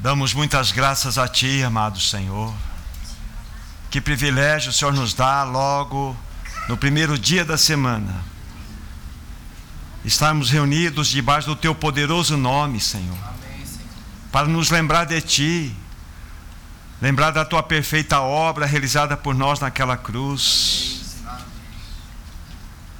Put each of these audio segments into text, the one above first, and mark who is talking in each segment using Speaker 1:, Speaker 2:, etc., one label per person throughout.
Speaker 1: Damos muitas graças a Ti, amado Senhor. Que privilégio o Senhor nos dá logo no primeiro dia da semana. Estarmos reunidos debaixo do Teu poderoso nome, Senhor. Para nos lembrar de Ti, lembrar da Tua perfeita obra realizada por nós naquela cruz.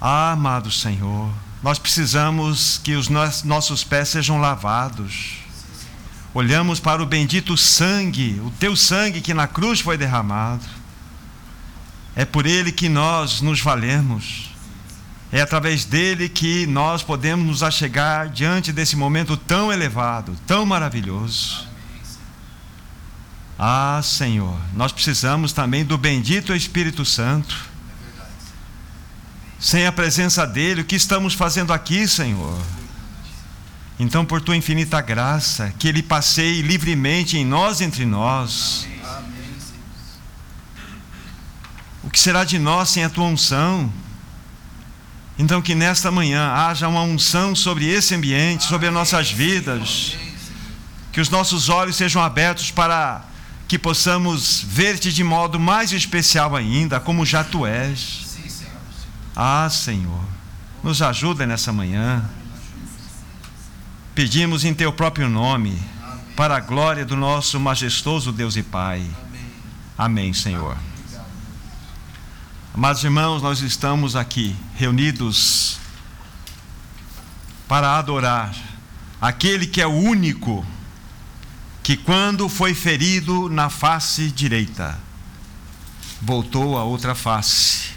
Speaker 1: Ah, amado Senhor, nós precisamos que os nossos pés sejam lavados olhamos para o bendito sangue, o teu sangue que na cruz foi derramado. É por ele que nós nos valemos. É através dele que nós podemos nos achegar diante desse momento tão elevado, tão maravilhoso. Ah, Senhor, nós precisamos também do bendito Espírito Santo. Sem a presença dele, o que estamos fazendo aqui, Senhor? Então, por tua infinita graça, que ele passeie livremente em nós entre nós. O que será de nós sem a tua unção? Então, que nesta manhã haja uma unção sobre esse ambiente, sobre as nossas vidas. Que os nossos olhos sejam abertos para que possamos ver-te de modo mais especial ainda, como já tu és. Ah, Senhor, nos ajuda nessa manhã. Pedimos em teu próprio nome, para a glória do nosso majestoso Deus e Pai. Amém, Senhor. Amados irmãos, nós estamos aqui reunidos para adorar aquele que é o único que, quando foi ferido na face direita, voltou a outra face.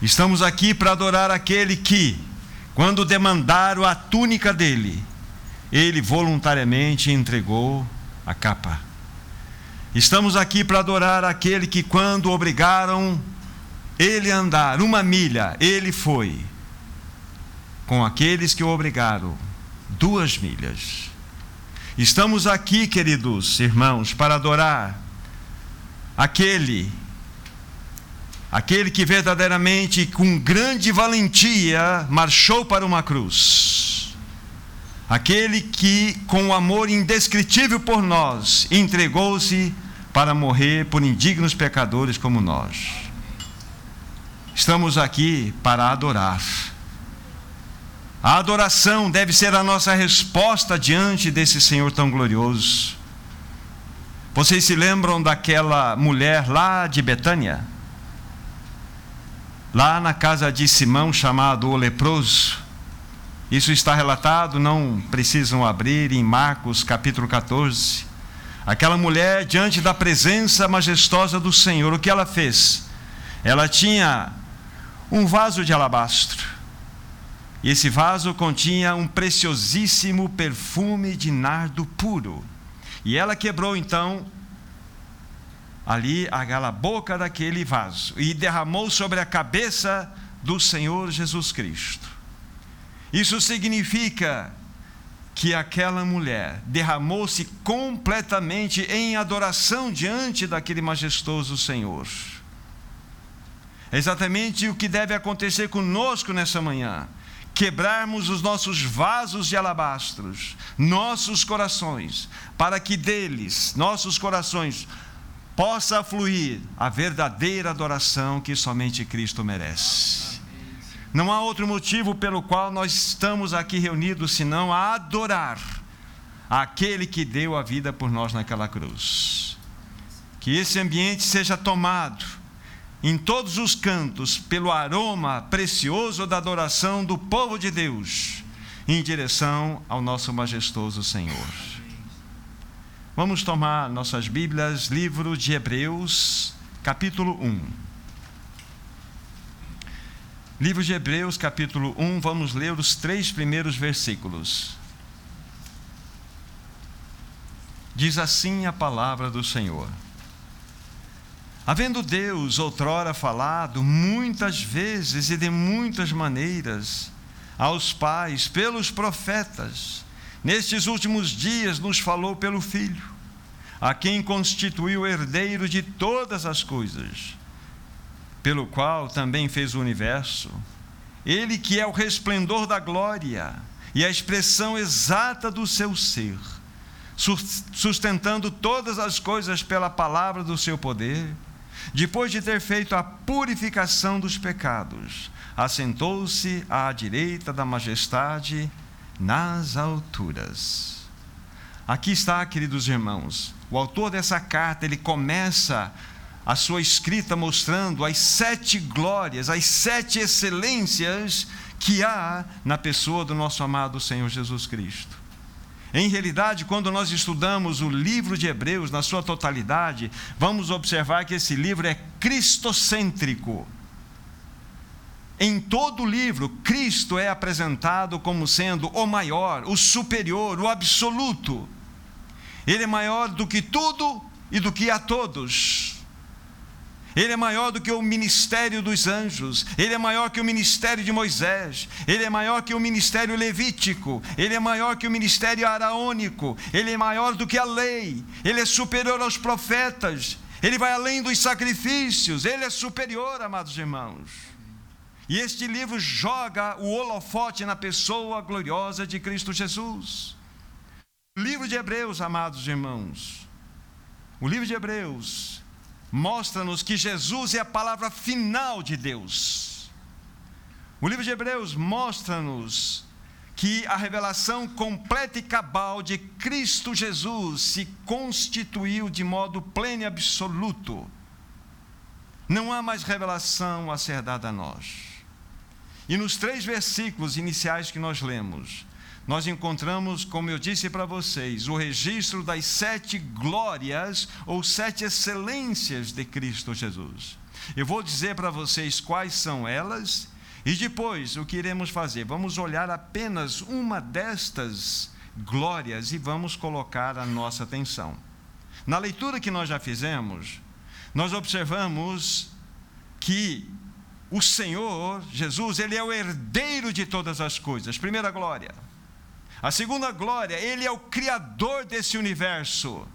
Speaker 1: Estamos aqui para adorar aquele que, quando demandaram a túnica dele, ele voluntariamente entregou a capa. Estamos aqui para adorar aquele que, quando obrigaram ele a andar uma milha, ele foi com aqueles que o obrigaram duas milhas. Estamos aqui, queridos irmãos, para adorar aquele aquele que verdadeiramente com grande valentia marchou para uma cruz aquele que, com amor indescritível por nós, entregou-se para morrer por indignos pecadores como nós. Estamos aqui para adorar. A adoração deve ser a nossa resposta diante desse Senhor tão glorioso. Vocês se lembram daquela mulher lá de Betânia? Lá na casa de Simão, chamado o leproso isso está relatado, não precisam abrir, em Marcos capítulo 14. Aquela mulher, diante da presença majestosa do Senhor, o que ela fez? Ela tinha um vaso de alabastro. E esse vaso continha um preciosíssimo perfume de nardo puro. E ela quebrou então ali a boca daquele vaso e derramou sobre a cabeça do Senhor Jesus Cristo. Isso significa que aquela mulher derramou-se completamente em adoração diante daquele majestoso Senhor. É exatamente o que deve acontecer conosco nessa manhã. Quebrarmos os nossos vasos de alabastros, nossos corações, para que deles, nossos corações, possa fluir a verdadeira adoração que somente Cristo merece. Não há outro motivo pelo qual nós estamos aqui reunidos senão a adorar aquele que deu a vida por nós naquela cruz. Que esse ambiente seja tomado em todos os cantos pelo aroma precioso da adoração do povo de Deus em direção ao nosso majestoso Senhor. Vamos tomar nossas Bíblias, livro de Hebreus, capítulo 1. Livro de Hebreus, capítulo 1, vamos ler os três primeiros versículos. Diz assim a palavra do Senhor: Havendo Deus outrora falado muitas vezes e de muitas maneiras aos pais pelos profetas, nestes últimos dias nos falou pelo Filho, a quem constituiu herdeiro de todas as coisas pelo qual também fez o universo, ele que é o resplendor da glória e a expressão exata do seu ser, sustentando todas as coisas pela palavra do seu poder, depois de ter feito a purificação dos pecados, assentou-se à direita da majestade nas alturas. Aqui está, queridos irmãos, o autor dessa carta, ele começa a sua escrita mostrando as sete glórias, as sete excelências que há na pessoa do nosso amado Senhor Jesus Cristo. Em realidade, quando nós estudamos o livro de Hebreus na sua totalidade, vamos observar que esse livro é cristocêntrico. Em todo o livro, Cristo é apresentado como sendo o maior, o superior, o absoluto. Ele é maior do que tudo e do que a todos. Ele é maior do que o ministério dos anjos, ele é maior que o ministério de Moisés, ele é maior que o ministério levítico, ele é maior que o ministério araônico, ele é maior do que a lei, ele é superior aos profetas, ele vai além dos sacrifícios, ele é superior, amados irmãos. E este livro joga o holofote na pessoa gloriosa de Cristo Jesus. Livro de Hebreus, amados irmãos, o livro de Hebreus mostra-nos que Jesus é a palavra final de Deus. O livro de Hebreus mostra-nos que a revelação completa e cabal de Cristo Jesus se constituiu de modo pleno e absoluto. Não há mais revelação a ser dada a nós. E nos três versículos iniciais que nós lemos, nós encontramos, como eu disse para vocês, o registro das sete glórias ou sete excelências de Cristo Jesus. Eu vou dizer para vocês quais são elas e depois o que iremos fazer. Vamos olhar apenas uma destas glórias e vamos colocar a nossa atenção. Na leitura que nós já fizemos, nós observamos que o Senhor, Jesus, ele é o herdeiro de todas as coisas. Primeira glória. A segunda glória, ele é o criador desse universo.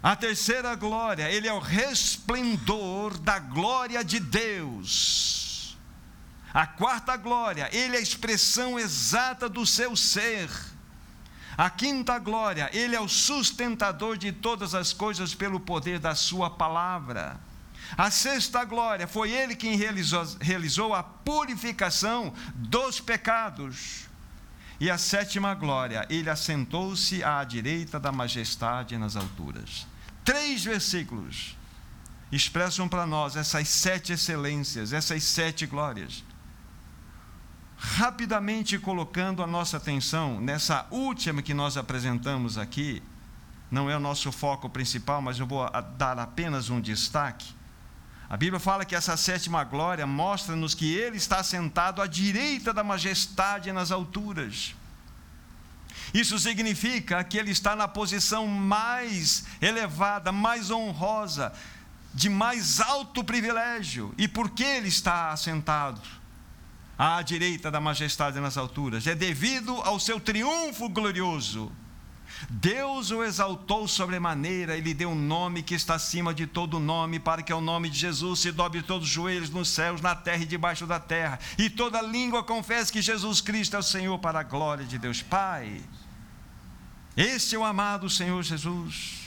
Speaker 1: A terceira glória, ele é o resplendor da glória de Deus. A quarta glória, ele é a expressão exata do seu ser. A quinta glória, ele é o sustentador de todas as coisas pelo poder da sua palavra. A sexta glória, foi ele quem realizou, realizou a purificação dos pecados. E a sétima glória, ele assentou-se à direita da majestade nas alturas. Três versículos expressam para nós essas sete excelências, essas sete glórias. Rapidamente colocando a nossa atenção nessa última que nós apresentamos aqui, não é o nosso foco principal, mas eu vou dar apenas um destaque. A Bíblia fala que essa sétima glória mostra-nos que ele está sentado à direita da majestade nas alturas. Isso significa que ele está na posição mais elevada, mais honrosa, de mais alto privilégio. E por que ele está assentado à direita da majestade nas alturas? É devido ao seu triunfo glorioso Deus o exaltou sobremaneira e lhe deu um nome que está acima de todo nome, para que ao nome de Jesus se dobre todos os joelhos nos céus, na terra e debaixo da terra, e toda língua confesse que Jesus Cristo é o Senhor para a glória de Deus Pai. Este é o amado Senhor Jesus.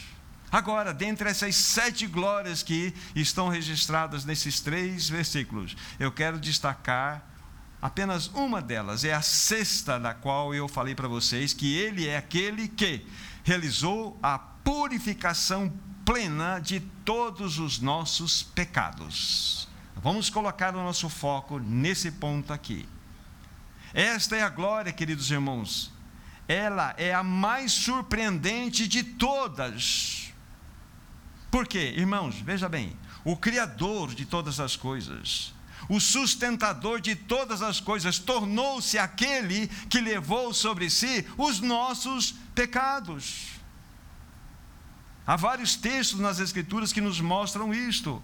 Speaker 1: Agora, dentre essas sete glórias que estão registradas nesses três versículos, eu quero destacar Apenas uma delas é a sexta, da qual eu falei para vocês, que ele é aquele que realizou a purificação plena de todos os nossos pecados. Vamos colocar o nosso foco nesse ponto aqui. Esta é a glória, queridos irmãos. Ela é a mais surpreendente de todas. Por quê? Irmãos, veja bem, o Criador de todas as coisas, o sustentador de todas as coisas, tornou-se aquele que levou sobre si os nossos pecados. Há vários textos nas Escrituras que nos mostram isto.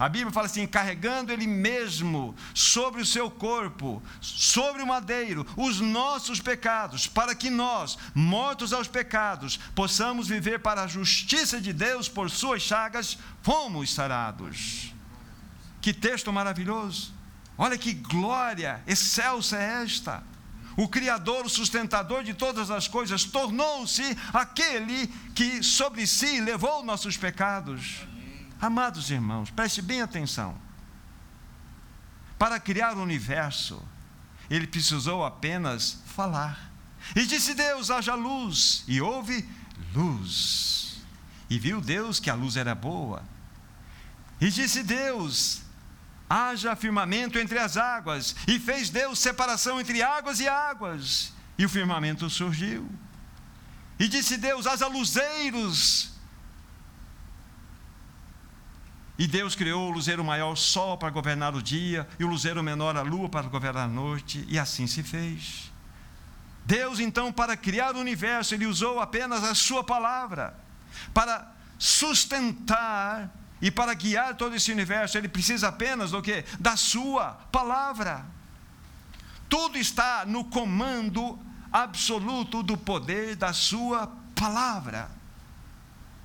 Speaker 1: A Bíblia fala assim: carregando Ele mesmo sobre o seu corpo, sobre o madeiro, os nossos pecados, para que nós, mortos aos pecados, possamos viver para a justiça de Deus, por Suas chagas, fomos sarados. Que texto maravilhoso! Olha que glória excelsa é esta! o Criador, o sustentador de todas as coisas, tornou-se aquele que sobre si levou nossos pecados. Amados irmãos, preste bem atenção. Para criar o universo, ele precisou apenas falar. E disse Deus: haja luz, e houve luz. E viu Deus que a luz era boa. E disse Deus: haja firmamento entre as águas. E fez Deus separação entre águas e águas. E o firmamento surgiu. E disse Deus: haja luzeiros. E Deus criou o luzeiro maior, o sol, para governar o dia, e o luzeiro menor, a lua, para governar a noite, e assim se fez. Deus, então, para criar o universo, Ele usou apenas a Sua palavra, para sustentar e para guiar todo esse universo, ele precisa apenas do que? Da sua palavra. Tudo está no comando absoluto do poder da sua palavra.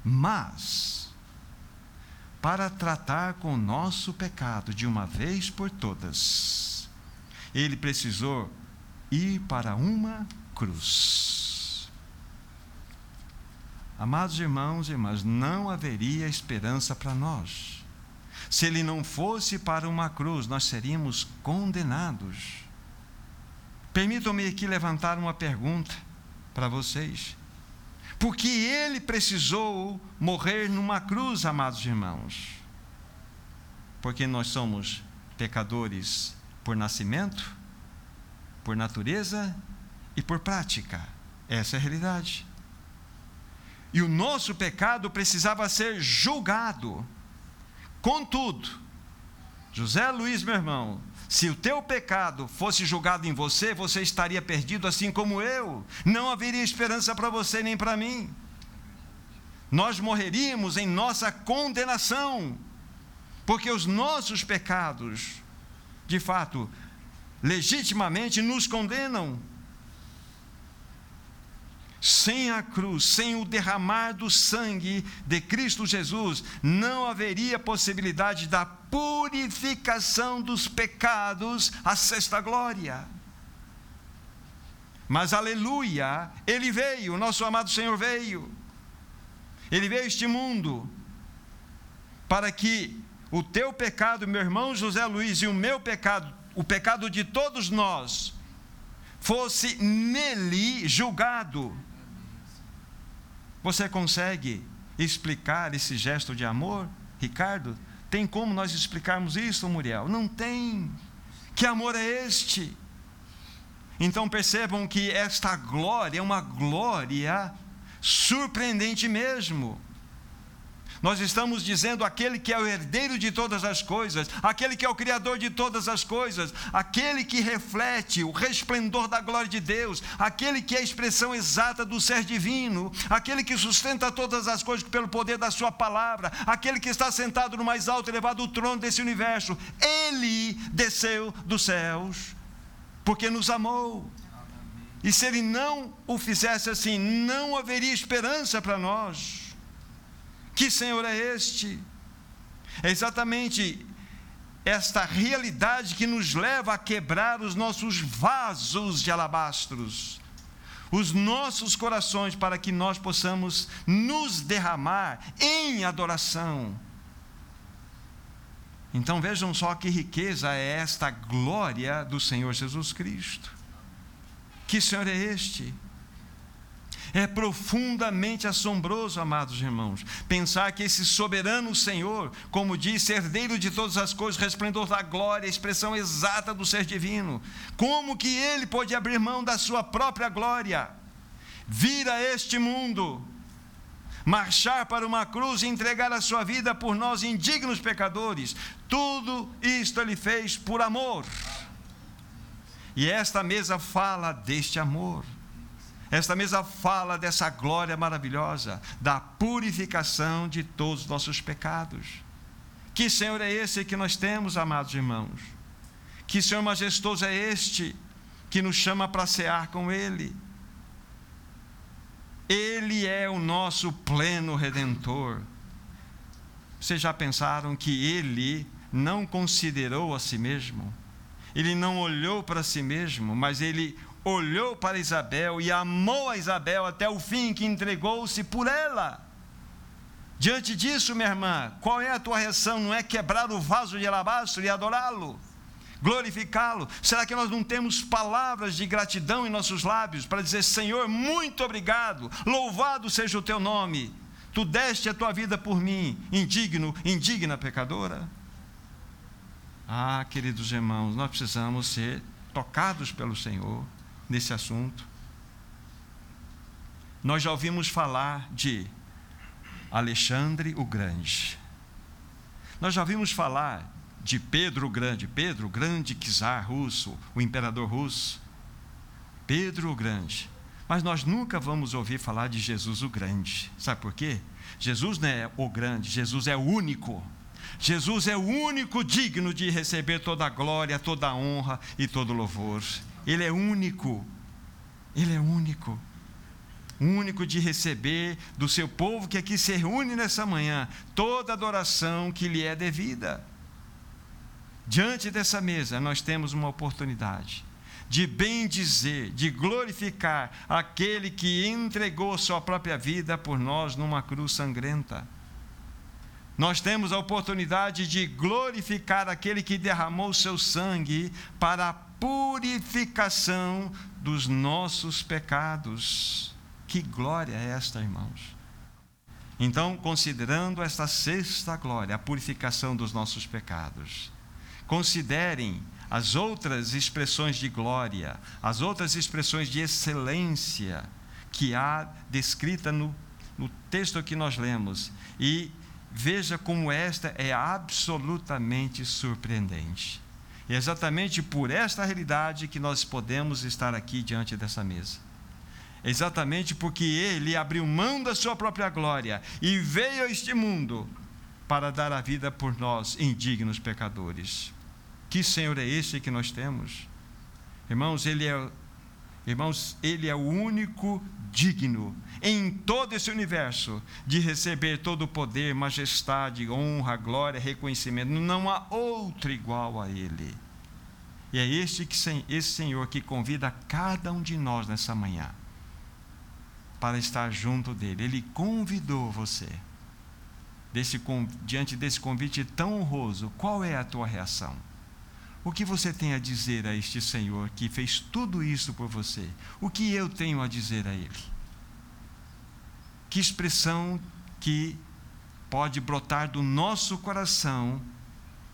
Speaker 1: Mas, para tratar com o nosso pecado de uma vez por todas, ele precisou ir para uma cruz. Amados irmãos e irmãs, não haveria esperança para nós. Se ele não fosse para uma cruz, nós seríamos condenados. Permitam-me aqui levantar uma pergunta para vocês. Por que ele precisou morrer numa cruz, amados irmãos? Porque nós somos pecadores por nascimento, por natureza e por prática. Essa é a realidade. E o nosso pecado precisava ser julgado. Contudo, José Luiz, meu irmão, se o teu pecado fosse julgado em você, você estaria perdido assim como eu. Não haveria esperança para você nem para mim. Nós morreríamos em nossa condenação, porque os nossos pecados, de fato, legitimamente nos condenam sem a cruz, sem o derramar do sangue de Cristo Jesus, não haveria possibilidade da purificação dos pecados, a sexta glória. Mas aleluia, ele veio, o nosso amado Senhor veio. Ele veio a este mundo para que o teu pecado, meu irmão José Luiz, e o meu pecado, o pecado de todos nós, fosse nele julgado você consegue explicar esse gesto de amor, Ricardo? Tem como nós explicarmos isso, Muriel? Não tem. Que amor é este? Então percebam que esta glória é uma glória surpreendente mesmo. Nós estamos dizendo aquele que é o herdeiro de todas as coisas, aquele que é o criador de todas as coisas, aquele que reflete o resplendor da glória de Deus, aquele que é a expressão exata do ser divino, aquele que sustenta todas as coisas pelo poder da sua palavra, aquele que está sentado no mais alto e elevado trono desse universo. Ele desceu dos céus porque nos amou. E se ele não o fizesse assim, não haveria esperança para nós. Que Senhor é este? É exatamente esta realidade que nos leva a quebrar os nossos vasos de alabastros, os nossos corações, para que nós possamos nos derramar em adoração. Então vejam só que riqueza é esta glória do Senhor Jesus Cristo. Que Senhor é este? É profundamente assombroso, amados irmãos, pensar que esse soberano Senhor, como disse, herdeiro de todas as coisas, resplendor da glória, expressão exata do ser divino, como que ele pôde abrir mão da sua própria glória, vir a este mundo, marchar para uma cruz e entregar a sua vida por nós, indignos pecadores, tudo isto ele fez por amor. E esta mesa fala deste amor. Esta mesa fala dessa glória maravilhosa, da purificação de todos os nossos pecados. Que Senhor é esse que nós temos, amados irmãos? Que Senhor majestoso é este que nos chama para cear com Ele? Ele é o nosso pleno redentor. Vocês já pensaram que Ele não considerou a si mesmo? Ele não olhou para si mesmo, mas Ele olhou para Isabel e amou a Isabel até o fim, que entregou-se por ela. Diante disso, minha irmã, qual é a tua reação? Não é quebrar o vaso de alabastro e adorá-lo, glorificá-lo? Será que nós não temos palavras de gratidão em nossos lábios para dizer: Senhor, muito obrigado, louvado seja o teu nome, tu deste a tua vida por mim, indigno, indigna pecadora? Ah, queridos irmãos, nós precisamos ser tocados pelo Senhor nesse assunto. Nós já ouvimos falar de Alexandre o Grande. Nós já ouvimos falar de Pedro o Grande, Pedro o Grande czar russo, o imperador russo. Pedro o Grande. Mas nós nunca vamos ouvir falar de Jesus o Grande. Sabe por quê? Jesus não é o grande, Jesus é o único. Jesus é o único digno de receber toda a glória, toda a honra e todo o louvor. Ele é único. Ele é único. Único de receber do seu povo que aqui se reúne nessa manhã toda adoração que lhe é devida. Diante dessa mesa, nós temos uma oportunidade de bem dizer, de glorificar aquele que entregou sua própria vida por nós numa cruz sangrenta nós temos a oportunidade de glorificar aquele que derramou seu sangue para a purificação dos nossos pecados. Que glória é esta, irmãos? Então, considerando esta sexta glória, a purificação dos nossos pecados, considerem as outras expressões de glória, as outras expressões de excelência que há descrita no, no texto que nós lemos e Veja como esta é absolutamente surpreendente. E é exatamente por esta realidade que nós podemos estar aqui diante dessa mesa. É exatamente porque ele abriu mão da sua própria glória e veio a este mundo para dar a vida por nós, indignos pecadores. Que Senhor é esse que nós temos? Irmãos, ele é Irmãos, Ele é o único digno em todo esse universo de receber todo o poder, majestade, honra, glória, reconhecimento. Não há outro igual a Ele. E é este que, esse Senhor que convida cada um de nós nessa manhã para estar junto dele. Ele convidou você. Desse, diante desse convite tão honroso, qual é a tua reação? O que você tem a dizer a este Senhor que fez tudo isso por você? O que eu tenho a dizer a Ele? Que expressão que pode brotar do nosso coração,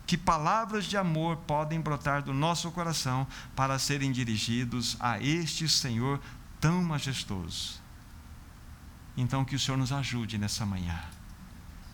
Speaker 1: que palavras de amor podem brotar do nosso coração para serem dirigidos a este Senhor tão majestoso? Então, que o Senhor nos ajude nessa manhã.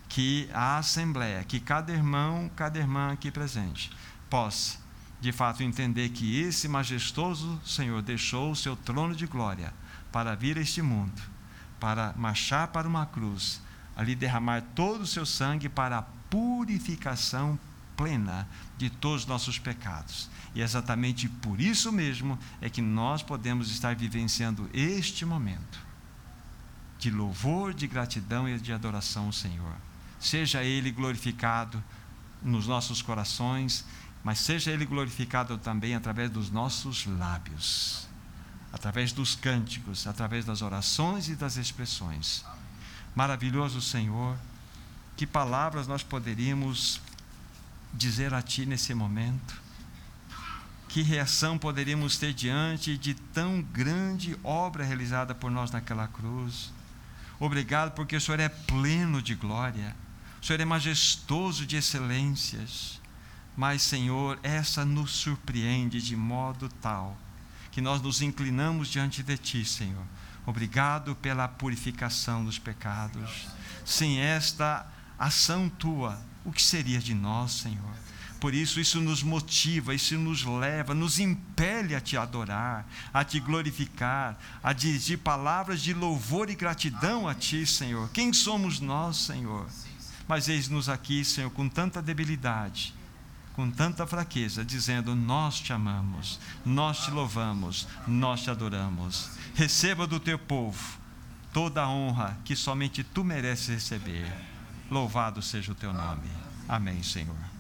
Speaker 1: Que a Assembleia, que cada irmão, cada irmã aqui presente, possa de fato entender que esse majestoso Senhor deixou o seu trono de glória para vir a este mundo, para marchar para uma cruz, ali derramar todo o seu sangue para a purificação plena de todos os nossos pecados. E exatamente por isso mesmo é que nós podemos estar vivenciando este momento de louvor, de gratidão e de adoração ao Senhor. Seja Ele glorificado nos nossos corações mas seja Ele glorificado também através dos nossos lábios, através dos cânticos, através das orações e das expressões. Maravilhoso Senhor, que palavras nós poderíamos dizer a Ti nesse momento? Que reação poderíamos ter diante de tão grande obra realizada por nós naquela cruz? Obrigado porque o Senhor é pleno de glória, o Senhor é majestoso de excelências. Mas, Senhor, essa nos surpreende de modo tal que nós nos inclinamos diante de Ti, Senhor. Obrigado pela purificação dos pecados. Sem esta ação Tua, o que seria de nós, Senhor? Por isso, isso nos motiva, isso nos leva, nos impele a te adorar, a te glorificar, a dirigir palavras de louvor e gratidão a ti, Senhor. Quem somos nós, Senhor? Mas eis-nos aqui, Senhor, com tanta debilidade com tanta fraqueza, dizendo: Nós te amamos, nós te louvamos, nós te adoramos. Receba do teu povo toda a honra que somente tu mereces receber. Louvado seja o teu nome. Amém, Senhor.